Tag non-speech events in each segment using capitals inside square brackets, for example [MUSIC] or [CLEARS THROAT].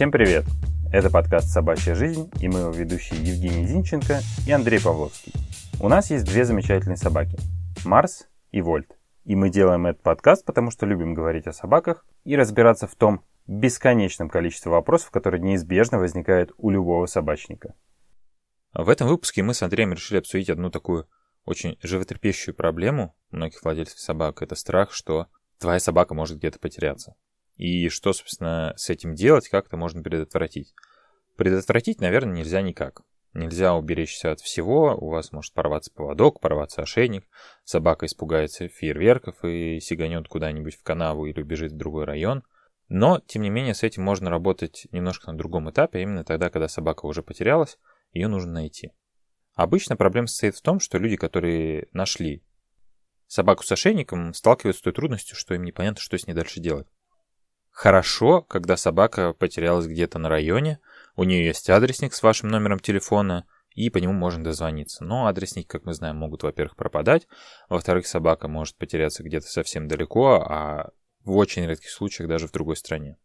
Всем привет! Это подкаст «Собачья жизнь» и мы его ведущие Евгений Зинченко и Андрей Павловский. У нас есть две замечательные собаки – Марс и Вольт. И мы делаем этот подкаст, потому что любим говорить о собаках и разбираться в том бесконечном количестве вопросов, которые неизбежно возникают у любого собачника. В этом выпуске мы с Андреем решили обсудить одну такую очень животрепещущую проблему многих владельцев собак. Это страх, что твоя собака может где-то потеряться. И что, собственно, с этим делать, как это можно предотвратить. Предотвратить, наверное, нельзя никак. Нельзя уберечься от всего, у вас может порваться поводок, порваться ошейник, собака испугается фейерверков и сиганет куда-нибудь в канаву или убежит в другой район. Но, тем не менее, с этим можно работать немножко на другом этапе, а именно тогда, когда собака уже потерялась, ее нужно найти. Обычно проблема состоит в том, что люди, которые нашли собаку с ошейником, сталкиваются с той трудностью, что им непонятно, что с ней дальше делать. Хорошо, когда собака потерялась где-то на районе, у нее есть адресник с вашим номером телефона, и по нему можно дозвониться. Но адресники, как мы знаем, могут, во-первых, пропадать, во-вторых, собака может потеряться где-то совсем далеко, а в очень редких случаях даже в другой стране.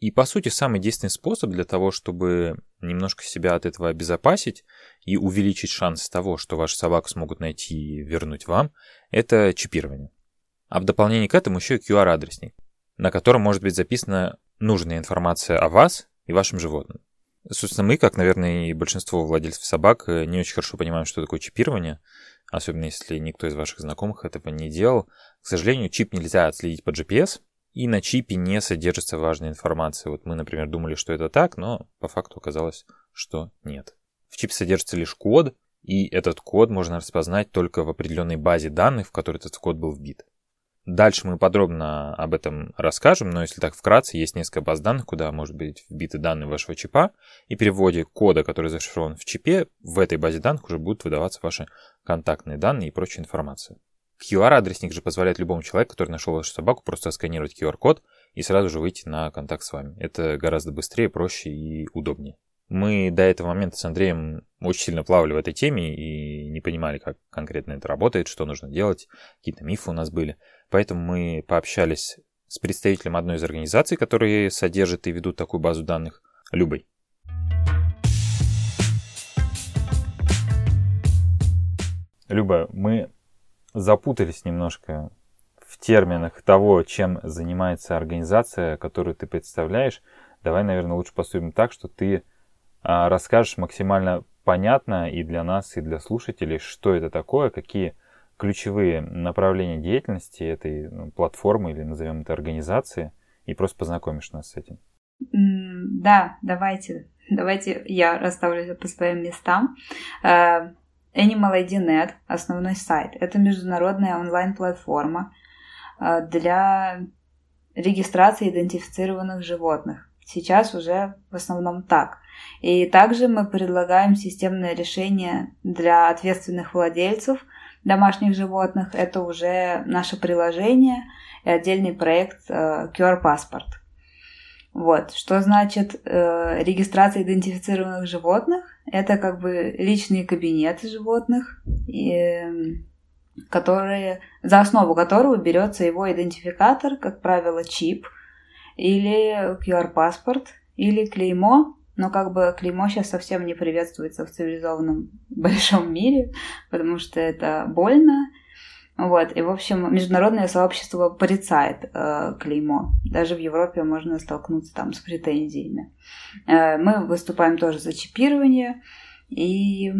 И, по сути, самый действенный способ для того, чтобы немножко себя от этого обезопасить и увеличить шанс того, что вашу собаку смогут найти и вернуть вам, это чипирование. А в дополнение к этому еще и QR-адресник, на котором может быть записана нужная информация о вас и вашем животном. Собственно, мы, как, наверное, и большинство владельцев собак, не очень хорошо понимаем, что такое чипирование, особенно если никто из ваших знакомых этого не делал. К сожалению, чип нельзя отследить по GPS, и на чипе не содержится важная информация. Вот мы, например, думали, что это так, но по факту оказалось, что нет. В чипе содержится лишь код, и этот код можно распознать только в определенной базе данных, в которой этот код был вбит. Дальше мы подробно об этом расскажем, но если так вкратце, есть несколько баз данных, куда может быть вбиты данные вашего чипа, и при вводе кода, который зашифрован в чипе, в этой базе данных уже будут выдаваться ваши контактные данные и прочая информация. QR-адресник же позволяет любому человеку, который нашел вашу собаку, просто сканировать QR-код и сразу же выйти на контакт с вами. Это гораздо быстрее, проще и удобнее. Мы до этого момента с Андреем очень сильно плавали в этой теме и не понимали, как конкретно это работает, что нужно делать, какие-то мифы у нас были. Поэтому мы пообщались с представителем одной из организаций, которые содержат и ведут такую базу данных, Любой. Люба, мы запутались немножко в терминах того, чем занимается организация, которую ты представляешь. Давай, наверное, лучше поступим так, что ты расскажешь максимально понятно и для нас, и для слушателей, что это такое, какие ключевые направления деятельности этой ну, платформы или назовем это организации, и просто познакомишь нас с этим. Да, давайте. Давайте я расставлю по своим местам. Э, Animal ID.net, основной сайт. Это международная онлайн-платформа э, для регистрации идентифицированных животных. Сейчас уже в основном так. И также мы предлагаем системное решение для ответственных владельцев домашних животных. Это уже наше приложение и отдельный проект э, QR-паспорт. Вот. Что значит э, регистрация идентифицированных животных? Это как бы личные кабинеты животных, и, которые, за основу которого берется его идентификатор, как правило, чип или QR-паспорт или клеймо, но как бы клеймо сейчас совсем не приветствуется в цивилизованном [LAUGHS] большом мире, потому что это больно, вот, и, в общем, международное сообщество порицает э, клеймо. Даже в Европе можно столкнуться там с претензиями. Э, мы выступаем тоже за чипирование и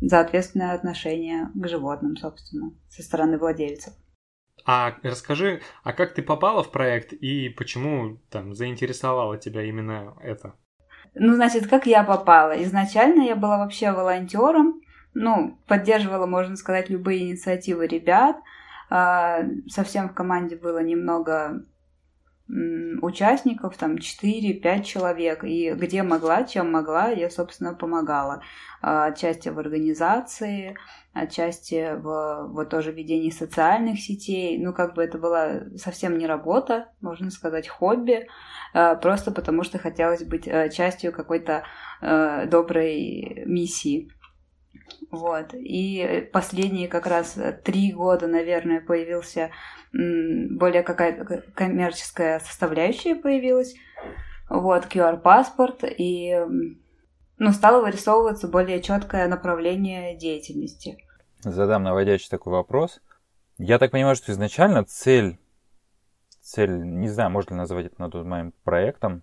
за ответственное отношение к животным, собственно, со стороны владельцев. А расскажи, а как ты попала в проект и почему там заинтересовало тебя именно это? Ну, значит, как я попала? Изначально я была вообще волонтером, ну, поддерживала, можно сказать, любые инициативы ребят. А, совсем в команде было немного участников, там 4-5 человек, и где могла, чем могла, я, собственно, помогала. А, отчасти в организации, отчасти в вот тоже ведении социальных сетей. Ну, как бы это была совсем не работа, можно сказать, хобби, а, просто потому что хотелось быть э, частью какой-то э, доброй миссии. Вот. И последние как раз три года, наверное, появился более какая-то коммерческая составляющая появилась. вот, QR-паспорт, и ну, стало вырисовываться более четкое направление деятельности. Задам наводящий такой вопрос. Я так понимаю, что изначально цель, цель, не знаю, можно ли назвать это на тот момент проектом,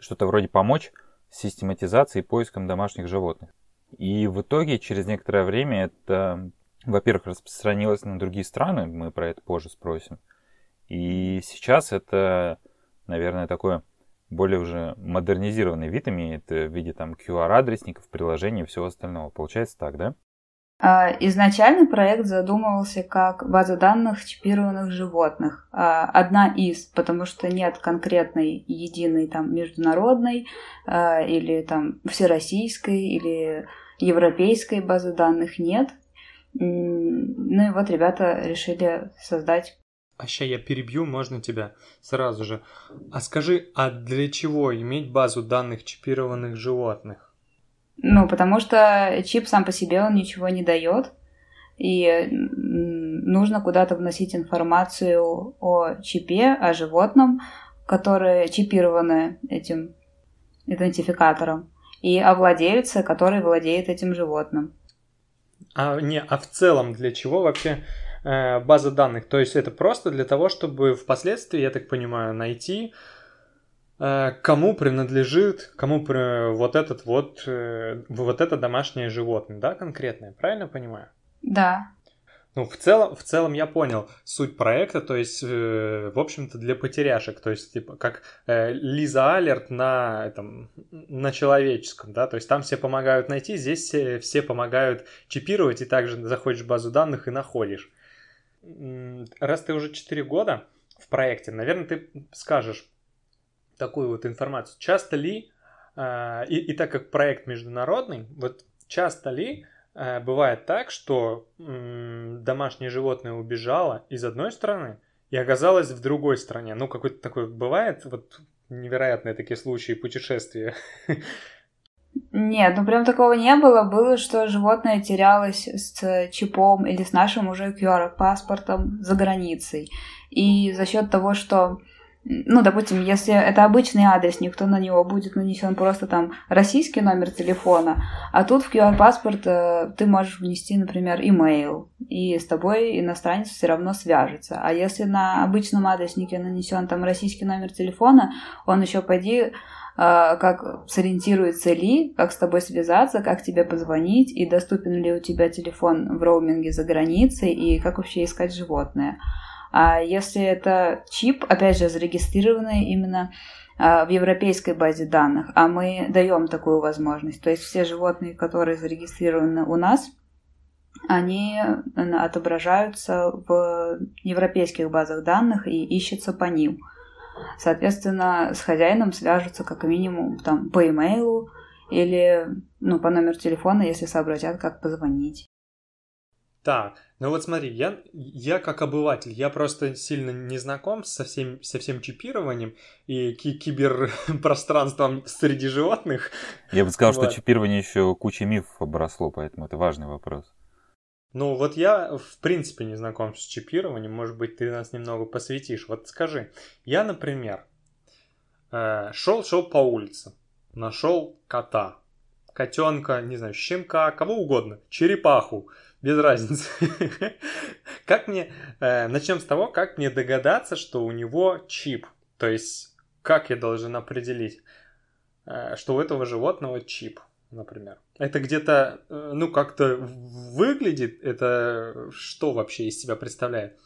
что-то вроде помочь систематизации и поиском домашних животных. И в итоге через некоторое время это, во-первых, распространилось на другие страны, мы про это позже спросим. И сейчас это, наверное, такое более уже модернизированный вид имеет в виде там QR-адресников, приложений и всего остального. Получается так, да? А, изначально проект задумывался как база данных чипированных животных. А, одна из, потому что нет конкретной единой там международной а, или там всероссийской или европейской базы данных нет. Ну и вот ребята решили создать а сейчас я перебью, можно тебя сразу же. А скажи, а для чего иметь базу данных чипированных животных? Ну, потому что чип сам по себе он ничего не дает, и нужно куда-то вносить информацию о чипе, о животном, которое чипировано этим идентификатором, и о владельце, который владеет этим животным. А не, а в целом для чего вообще э, база данных? То есть это просто для того, чтобы впоследствии, я так понимаю, найти Э, кому принадлежит, кому при, вот этот вот, э, вот это домашнее животное, да, конкретное, правильно понимаю? Да. Ну, в целом, в целом я понял суть проекта, то есть, э, в общем-то, для потеряшек, то есть, типа, как э, Лиза Алерт на, этом, на человеческом, да, то есть там все помогают найти, здесь все, все помогают чипировать, и также заходишь в базу данных и находишь. Раз ты уже 4 года в проекте, наверное, ты скажешь, такую вот информацию. Часто ли, э, и, и так как проект международный, вот часто ли бывает так, что э, домашнее животное убежало из одной страны и оказалось в другой стране? Ну, какой-то такой бывает, вот невероятные такие случаи путешествия. Нет, ну прям такого не было. Было, что животное терялось с чипом или с нашим уже QR-паспортом за границей. И за счет того, что ну, допустим, если это обычный адрес, никто на него будет нанесен просто там российский номер телефона, а тут в QR-паспорт э, ты можешь внести, например, имейл, и с тобой иностранец все равно свяжется. А если на обычном адреснике нанесен там российский номер телефона, он еще пойди э, как сориентируется ли, как с тобой связаться, как тебе позвонить, и доступен ли у тебя телефон в роуминге за границей, и как вообще искать животное. А если это чип, опять же, зарегистрированный именно а, в европейской базе данных, а мы даем такую возможность. То есть все животные, которые зарегистрированы у нас, они отображаются в европейских базах данных и ищутся по ним. Соответственно, с хозяином свяжутся как минимум там по имейлу или ну, по номеру телефона, если сообразят, как позвонить. Так, ну вот смотри, я, я как обыватель, я просто сильно не знаком со всем, со всем чипированием и ки киберпространством среди животных. Я бы сказал, вот. что чипирование еще куча мифов обросло, поэтому это важный вопрос. Ну вот я в принципе не знаком с чипированием, может быть ты нас немного посвятишь. Вот скажи, я, например, э, шел шел по улице, нашел кота, котенка, не знаю, щенка, кого угодно, черепаху без разницы. [LAUGHS] Как мне... Э, начнем с того, как мне догадаться, что у него чип. То есть, как я должен определить, э, что у этого животного чип, например. Это где-то, э, ну, как-то выглядит, это что вообще из себя представляет?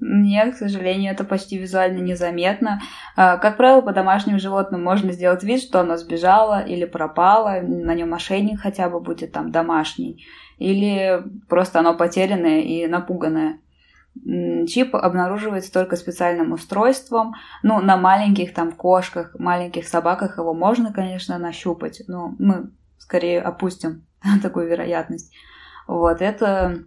Нет, к сожалению, это почти визуально незаметно. А, как правило, по домашним животным можно сделать вид, что оно сбежало или пропало, на нем ошейник хотя бы будет там домашний или просто оно потерянное и напуганное. Чип обнаруживается только специальным устройством. Ну, на маленьких там кошках, маленьких собаках его можно, конечно, нащупать, но мы скорее опустим [LAUGHS] такую вероятность. Вот, это,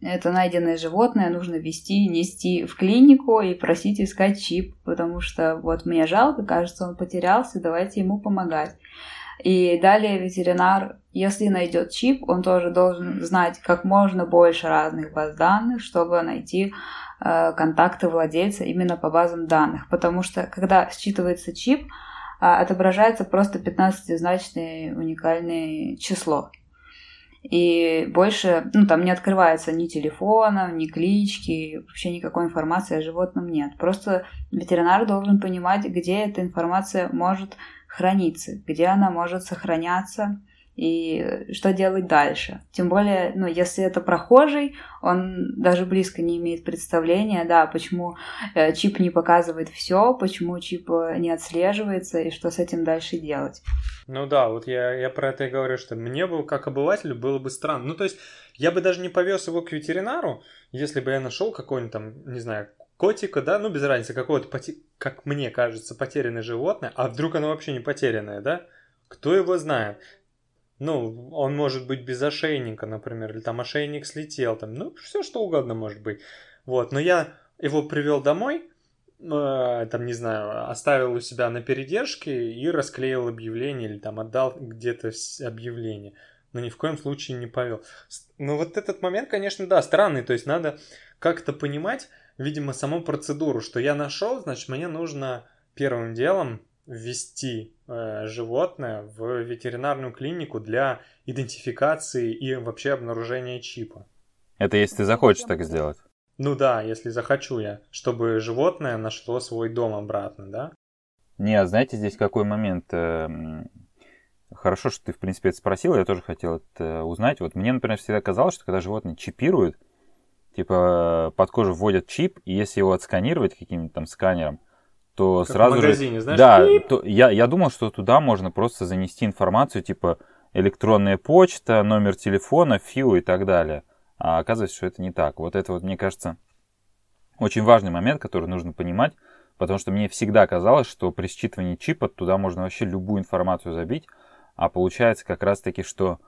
это найденное животное нужно вести, нести в клинику и просить искать чип, потому что вот мне жалко, кажется, он потерялся, давайте ему помогать. И далее ветеринар, если найдет чип, он тоже должен знать как можно больше разных баз данных, чтобы найти э, контакты владельца именно по базам данных. Потому что когда считывается чип, а, отображается просто 15-значное уникальное число. И больше, ну, там не открывается ни телефона, ни клички, вообще никакой информации о животном нет. Просто ветеринар должен понимать, где эта информация может храниться, где она может сохраняться, и что делать дальше. Тем более, ну, если это прохожий, он даже близко не имеет представления, да, почему э, чип не показывает все, почему чип э, не отслеживается и что с этим дальше делать. Ну да, вот я, я про это и говорю, что мне бы, как обывателю, было бы странно. Ну, то есть, я бы даже не повез его к ветеринару, если бы я нашел какой-нибудь там, не знаю, котика, да, ну без разницы, какого-то, как мне кажется, потерянное животное, а вдруг оно вообще не потерянное, да? Кто его знает? Ну, он может быть без ошейника, например, или там ошейник слетел, там, ну, все что угодно может быть. Вот, но я его привел домой, там, не знаю, оставил у себя на передержке и расклеил объявление или там отдал где-то объявление. Но ни в коем случае не повел. Но вот этот момент, конечно, да, странный. То есть надо как-то понимать, видимо, саму процедуру, что я нашел, значит, мне нужно первым делом ввести э, животное в ветеринарную клинику для идентификации и вообще обнаружения чипа. Это если ты захочешь так сделать. Ну да, если захочу я, чтобы животное нашло свой дом обратно, да? Не, а знаете, здесь какой момент? Э, хорошо, что ты, в принципе, это спросил, я тоже хотел это узнать. Вот мне, например, всегда казалось, что когда животное чипируют, типа под кожу вводят чип, и если его отсканировать каким-то там сканером, то как сразу в магазине, же... Знаешь, да, то, я, я думал, что туда можно просто занести информацию, типа электронная почта, номер телефона, ФИУ и так далее. А оказывается, что это не так. Вот это вот, мне кажется, очень важный момент, который нужно понимать, потому что мне всегда казалось, что при считывании чипа туда можно вообще любую информацию забить, а получается как раз-таки, что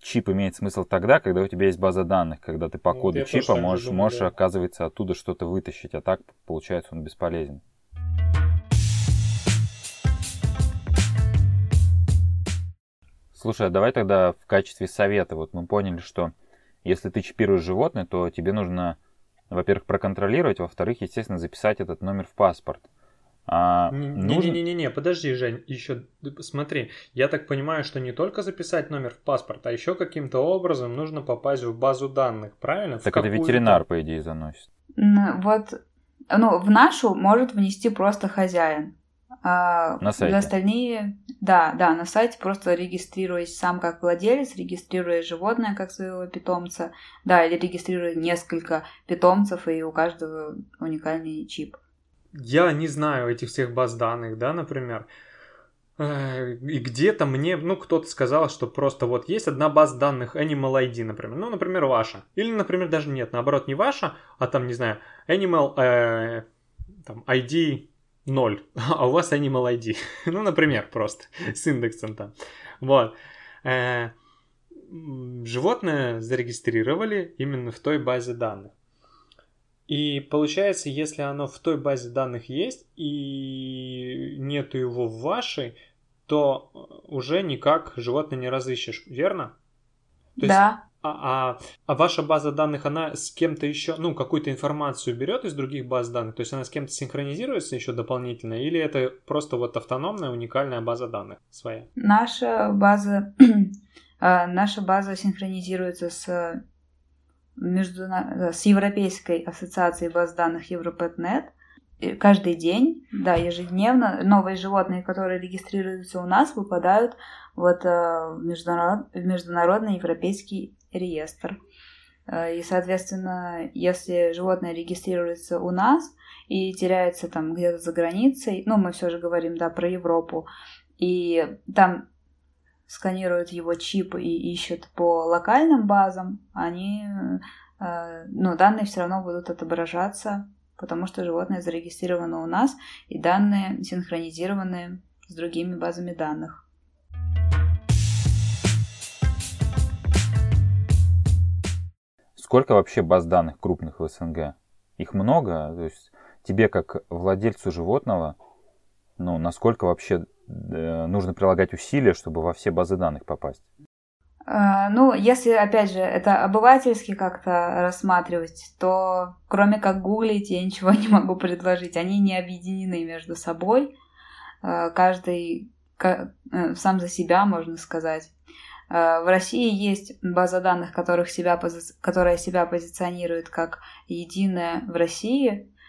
чип имеет смысл тогда, когда у тебя есть база данных, когда ты по коду вот чипа можешь, думаю, можешь да. оказывается, оттуда что-то вытащить, а так, получается, он бесполезен. Слушай, а давай тогда в качестве совета, вот мы поняли, что если ты чипируешь животное, то тебе нужно, во-первых, проконтролировать, во-вторых, естественно, записать этот номер в паспорт. А, Не-не-не-не, нужно... подожди, Жень, еще смотри, я так понимаю, что не только записать номер в паспорт, а еще каким-то образом нужно попасть в базу данных, правильно? Так это ветеринар, по идее, заносит. Вот, ну, в нашу может внести просто хозяин. А на сайте. остальные, да, да, на сайте просто регистрируясь сам как владелец, регистрируя животное как своего питомца, да, или регистрируя несколько питомцев, и у каждого уникальный чип. Я не знаю этих всех баз данных, да, например. Э, и где-то мне, ну, кто-то сказал, что просто вот есть одна база данных Animal ID, например. Ну, например, ваша. Или, например, даже нет, наоборот, не ваша, а там, не знаю, Animal э, там, ID 0, [LAUGHS] а у вас Animal ID. [LAUGHS] ну, например, просто с индексом там. Вот. Э, животное зарегистрировали именно в той базе данных. И получается, если оно в той базе данных есть и нету его в вашей, то уже никак животное не разыщешь, верно? То да. А, а, а ваша база данных, она с кем-то еще, ну, какую-то информацию берет из других баз данных? То есть она с кем-то синхронизируется еще дополнительно? Или это просто вот автономная, уникальная база данных своя? Наша база, [CLEARS THROAT] а, наша база синхронизируется с, между, с Европейской ассоциацией баз данных Европетнет. Каждый день, да, ежедневно новые животные, которые регистрируются у нас, выпадают вот а, в, международ, в международный европейский реестр. Э, и, соответственно, если животное регистрируется у нас и теряется там где-то за границей, ну, мы все же говорим, да, про Европу, и там сканируют его чип и ищут по локальным базам, они, э, ну, данные все равно будут отображаться, потому что животное зарегистрировано у нас, и данные синхронизированы с другими базами данных. Сколько вообще баз данных крупных в СНГ? Их много? То есть тебе как владельцу животного, ну, насколько вообще э, нужно прилагать усилия, чтобы во все базы данных попасть? А, ну, если, опять же, это обывательски как-то рассматривать, то кроме как гуглить, я ничего [LAUGHS] не могу предложить. Они не объединены между собой. э, каждый сам за себя, можно сказать. В России есть база данных, которых себя, которая себя позиционирует как единая в России, Э,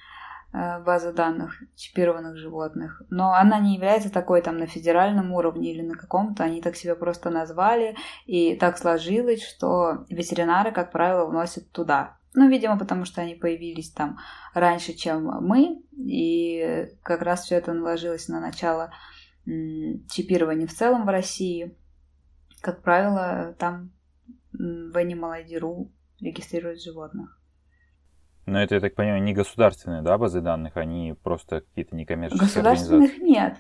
база данных чипированных животных, но она не является такой там на федеральном уровне или на каком-то, они так себя просто назвали, и так сложилось, что ветеринары, как правило, вносят туда. Ну, видимо, потому что они появились там раньше, чем мы, и как раз все это наложилось на начало чипирования в целом в России. Как правило, там в Animal ID.ru регистрируют животных. Но это, я так понимаю, не государственные, да, базы данных, они просто какие-то некоммерческие Государственных нет.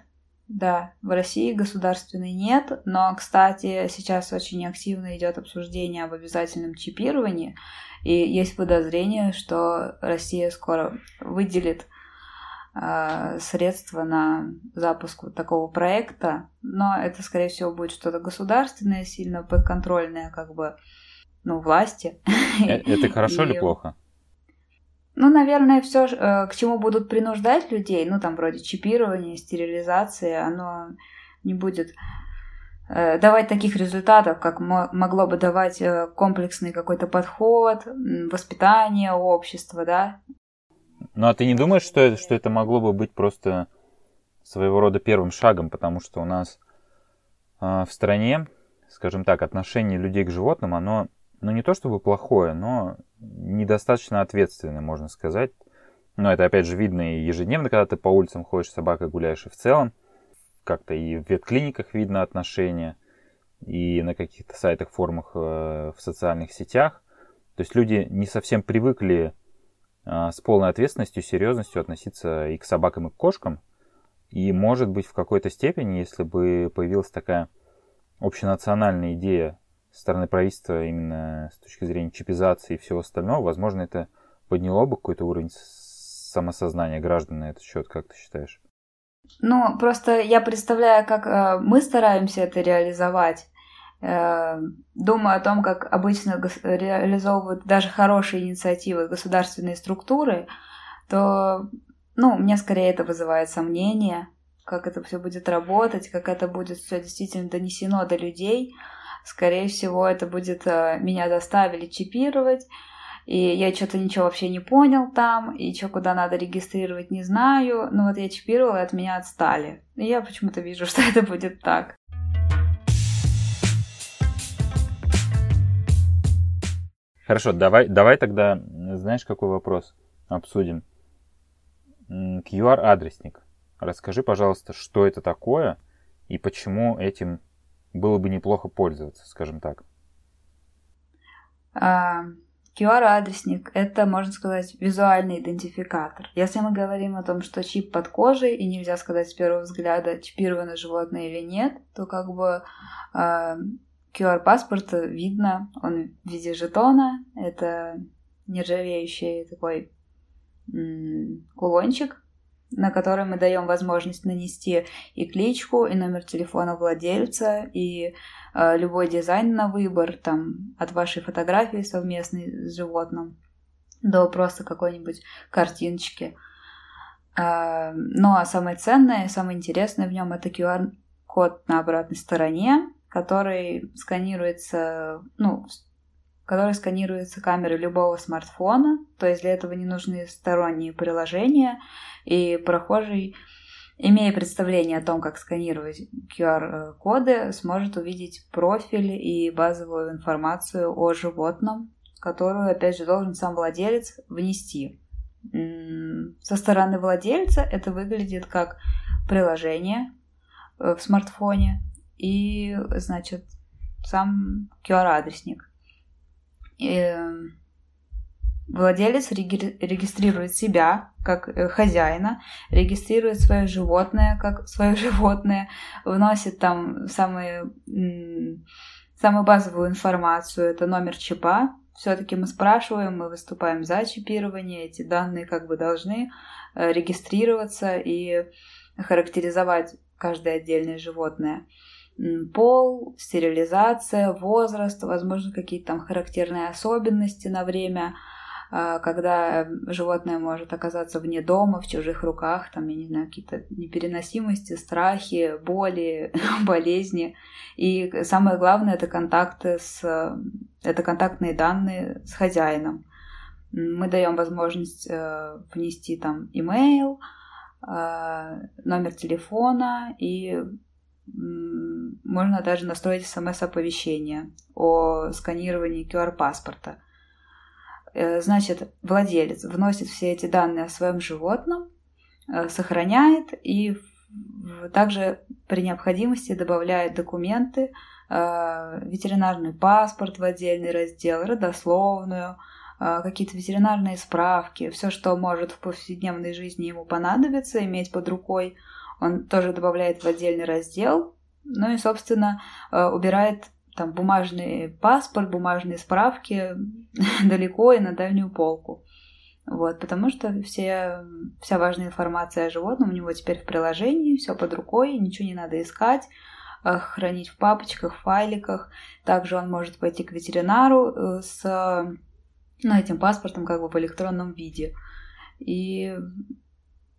Да, в России государственной нет, но, кстати, сейчас очень активно идет обсуждение об обязательном чипировании, и есть подозрение, что Россия скоро выделит э, средства на запуск вот такого проекта, но это, скорее всего, будет что-то государственное, сильно подконтрольное, как бы, ну, власти. Э, это хорошо или плохо? Ну, наверное, все, э, к чему будут принуждать людей, ну, там, вроде чипирования, стерилизации, оно не будет э, давать таких результатов, как могло бы давать э, комплексный какой-то подход, воспитание общества, да. Ну, а ты не думаешь, что что это могло бы быть просто своего рода первым шагом, потому что у нас в стране, скажем так, отношение людей к животным, оно ну не то чтобы плохое, но недостаточно ответственное, можно сказать. Но это опять же видно и ежедневно, когда ты по улицам ходишь, с собакой гуляешь, и в целом как-то и в ветклиниках видно отношения, и на каких-то сайтах, форумах э, в социальных сетях. То есть люди не совсем привыкли э, с полной ответственностью, серьезностью относиться и к собакам, и к кошкам. И может быть в какой-то степени, если бы появилась такая общенациональная идея стороны правительства именно с точки зрения чипизации и всего остального, возможно, это подняло бы какой-то уровень самосознания граждан на этот счет, как ты считаешь? Ну, просто я представляю, как э, мы стараемся это реализовать. Э, думаю о том, как обычно реализовывают даже хорошие инициативы государственные структуры, то, ну, мне скорее это вызывает сомнения, как это все будет работать, как это будет все действительно донесено до людей. Скорее всего, это будет э, меня заставили чипировать, и я что-то ничего вообще не понял там, и что куда надо регистрировать не знаю. Но вот я чипировала, и от меня отстали. И я почему-то вижу, [LAUGHS] что это будет так. Хорошо, давай, давай тогда, знаешь, какой вопрос обсудим? QR-адресник. Расскажи, пожалуйста, что это такое и почему этим было бы неплохо пользоваться, скажем так? QR-адресник а, – это, можно сказать, визуальный идентификатор. Если мы говорим о том, что чип под кожей, и нельзя сказать с первого взгляда, чипировано животное или нет, то как бы QR-паспорт а, видно, он в виде жетона, это нержавеющий такой кулончик, на которой мы даем возможность нанести и кличку, и номер телефона владельца, и э, любой дизайн на выбор, там, от вашей фотографии совместной с животным до просто какой-нибудь картиночки. Э, ну а самое ценное, самое интересное в нем это QR-код на обратной стороне, который сканируется, ну, который сканируется камерой любого смартфона, то есть для этого не нужны сторонние приложения, и прохожий, имея представление о том, как сканировать QR-коды, сможет увидеть профиль и базовую информацию о животном, которую, опять же, должен сам владелец внести. Со стороны владельца это выглядит как приложение э, в смартфоне и, значит, сам QR-адресник. Эм, владелец регистрирует себя как э, хозяина, регистрирует свое животное как [LAUGHS] свое животное, вносит там самые, самую базовую информацию, это номер чипа. Все-таки мы спрашиваем, мы выступаем за чипирование, эти данные как бы должны э, регистрироваться и характеризовать каждое отдельное животное пол, стерилизация, возраст, возможно, какие-то там характерные особенности на время а, когда животное может оказаться вне дома, в чужих руках, там, я не знаю, какие-то непереносимости, страхи, боли, [LAUGHS] болезни. И самое главное это контакты с это контактные данные с хозяином. Мы даем возможность э, внести там имейл, э, номер телефона и можно даже настроить смс-оповещение о сканировании QR-паспорта. Э, значит, владелец вносит все эти данные о своем животном, э, сохраняет и также при необходимости добавляет документы, э, ветеринарный паспорт в отдельный раздел, родословную, какие-то ветеринарные справки, все, что может в повседневной жизни ему понадобиться, иметь под рукой, он тоже добавляет в отдельный раздел, ну и, собственно, убирает там бумажный паспорт, бумажные справки [LAUGHS] далеко и на дальнюю полку. Вот, потому что все, вся важная информация о животном у него теперь в приложении, все под рукой, ничего не надо искать, э, хранить в папочках, файликах. Также он может пойти к ветеринару э, с ну, этим паспортом как бы в электронном виде. И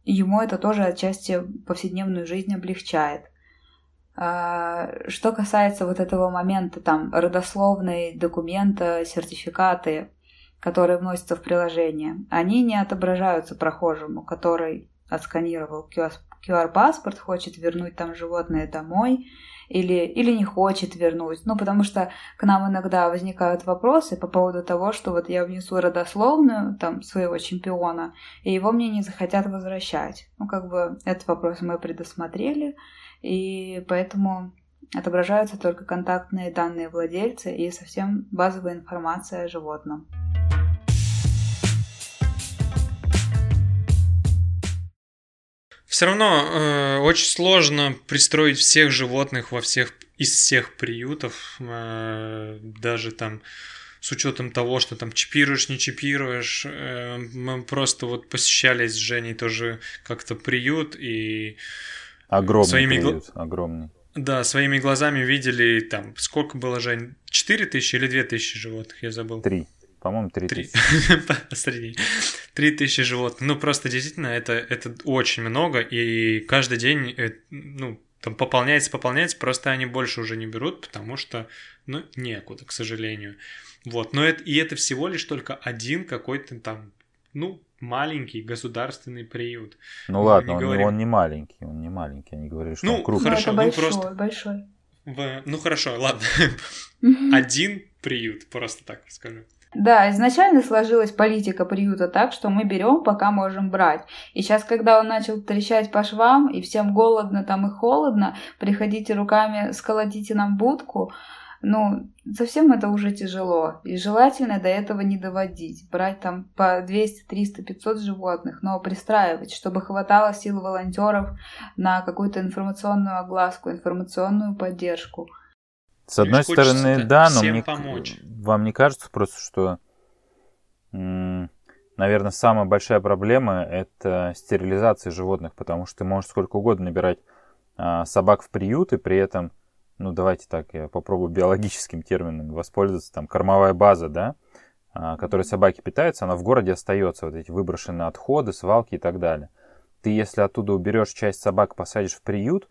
ему это тоже отчасти повседневную жизнь облегчает. А, что касается вот этого момента, там, родословные документа, сертификаты, которые вносятся в приложение, они не отображаются прохожему, который отсканировал QR-паспорт, хочет вернуть там животное домой или, или не хочет вернуть. Ну, потому что к нам иногда возникают вопросы по поводу того, что вот я внесу родословную там своего чемпиона, и его мне не захотят возвращать. Ну, как бы этот вопрос мы предусмотрели, и поэтому отображаются только контактные данные владельца и совсем базовая информация о животном. Все равно э, очень сложно пристроить всех животных во всех из всех приютов, э, даже там с учетом того, что там чипируешь, не чипируешь. Э, мы просто вот посещали с Женей тоже как-то приют и Огромный своими приют, огромный. Да, своими глазами видели там, сколько было, Жень, 4 тысячи или 2 тысячи животных, я забыл. Три. По-моему, 3 тысячи. [LAUGHS] Среди. 3 тысячи животных. Ну, просто действительно, это, это очень много, и каждый день, э, ну, там пополняется, пополняется, просто они больше уже не берут, потому что, ну, некуда, к сожалению. Вот, но это, и это всего лишь только один какой-то там, ну, маленький государственный приют. Ну Мы ладно, он, говорим... он не маленький, он не маленький, они говорили, что ну, он крупный. Хорошо, ну, это большой, ну, просто... большой. В... Ну хорошо, ладно. Один приют, просто так скажу. Да, изначально сложилась политика приюта так, что мы берем, пока можем брать. И сейчас, когда он начал трещать по швам, и всем голодно там и холодно, приходите руками, сколотите нам будку, ну, совсем это уже тяжело. И желательно до этого не доводить. Брать там по 200, 300, 500 животных, но пристраивать, чтобы хватало сил волонтеров на какую-то информационную огласку, информационную поддержку. С одной стороны, да, но мне, помочь. вам не кажется просто, что, наверное, самая большая проблема – это стерилизация животных, потому что ты можешь сколько угодно набирать а, собак в приют, и при этом – ну давайте так, я попробую биологическим термином воспользоваться, там кормовая база, да, а, которой собаки питаются, она в городе остается, вот эти выброшенные отходы, свалки и так далее. Ты, если оттуда уберешь часть собак, посадишь в приют,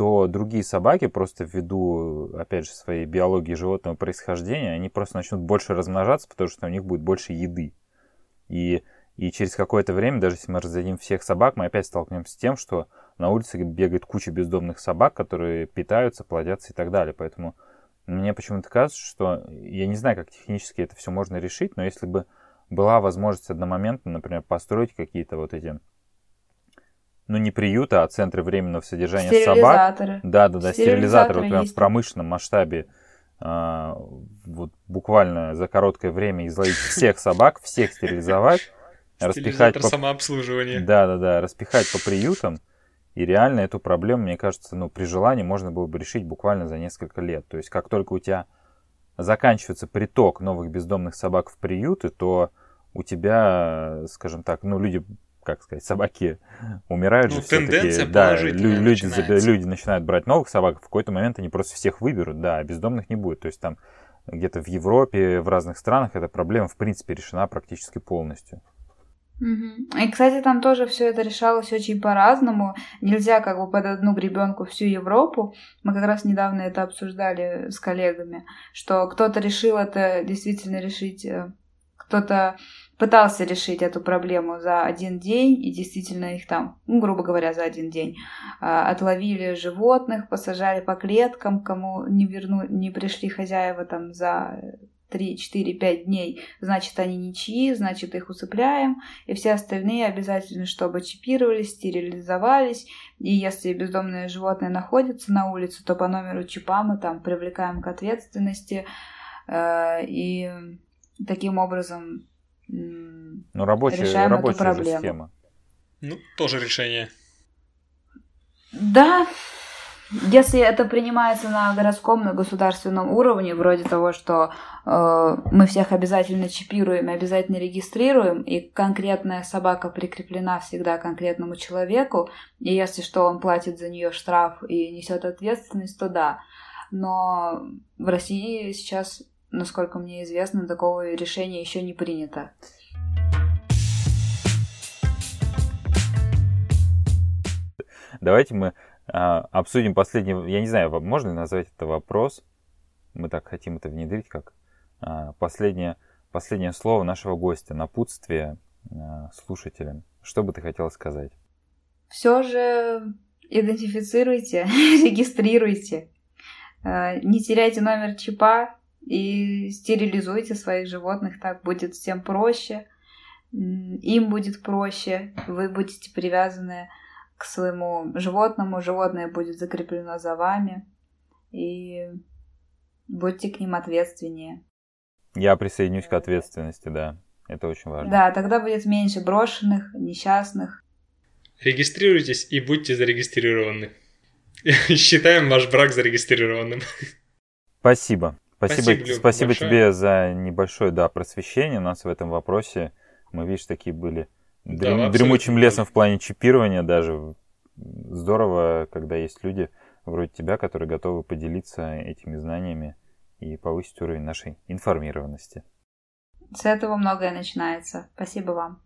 то другие собаки просто ввиду, опять же, своей биологии животного происхождения, они просто начнут больше размножаться, потому что у них будет больше еды. И, и через какое-то время, даже если мы раздадим всех собак, мы опять столкнемся с тем, что на улице бегает куча бездомных собак, которые питаются, плодятся и так далее. Поэтому мне почему-то кажется, что я не знаю, как технически это все можно решить, но если бы была возможность одномоментно, например, построить какие-то вот эти ну не приюты, а центры временного содержания собак. Да, да, да, стерилизаторы, вот прям в промышленном масштабе а, вот буквально за короткое время изловить всех собак, всех стерилизовать, распихать по... самообслуживания. Да, да, да, распихать по приютам и реально эту проблему, мне кажется, ну, при желании можно было бы решить буквально за несколько лет. То есть, как только у тебя заканчивается приток новых бездомных собак в приюты, то у тебя, скажем так, ну, люди, как сказать, собаки умирают ну, же все-таки. Да, люди, люди начинают брать новых собак, в какой-то момент они просто всех выберут, да, а бездомных не будет. То есть там где-то в Европе, в разных странах эта проблема, в принципе, решена практически полностью. И, кстати, там тоже все это решалось очень по-разному. Нельзя как бы под одну гребенку всю Европу. Мы как раз недавно это обсуждали с коллегами, что кто-то решил это действительно решить, э, кто-то пытался решить эту проблему за один день, и действительно их там, ну, грубо говоря, за один день э, отловили животных, посажали по клеткам, кому не верну, не пришли хозяева там за 3, 4, 5 дней, значит, они ничьи, значит, их усыпляем, и все остальные обязательно, чтобы чипировались, стерилизовались, и если бездомное животное находится на улице, то по номеру чипа мы там привлекаем к ответственности, э, и таким образом ну, рабочая, решаем рабочая эту проблему. схема. Ну, тоже решение. Да, если это принимается на городском, на государственном уровне, вроде того, что э, мы всех обязательно чипируем и обязательно регистрируем, и конкретная собака прикреплена всегда конкретному человеку, и если что, он платит за нее штраф и несет ответственность, то да. Но в России сейчас, насколько мне известно, такого решения еще не принято. Давайте мы а, обсудим последний, я не знаю, можно назвать это вопрос, мы так хотим это внедрить, как а, последнее, последнее слово нашего гостя, напутствие а, слушателям. Что бы ты хотела сказать? Все же идентифицируйте, [LAUGHS] регистрируйте, не теряйте номер чипа и стерилизуйте своих животных, так будет всем проще, им будет проще, вы будете привязаны к своему животному, животное будет закреплено за вами, и будьте к ним ответственнее. Я присоединюсь к ответственности, да. Это очень важно. Да, тогда будет меньше брошенных, несчастных. Регистрируйтесь и будьте зарегистрированы. [LAUGHS] Считаем ваш брак зарегистрированным. Спасибо. Спасибо, спасибо, спасибо тебе за небольшое да, просвещение у нас в этом вопросе. Мы, видишь, такие были Дрем, да, дремучим лесом в плане чипирования даже. Здорово, когда есть люди вроде тебя, которые готовы поделиться этими знаниями и повысить уровень нашей информированности. С этого многое начинается. Спасибо вам.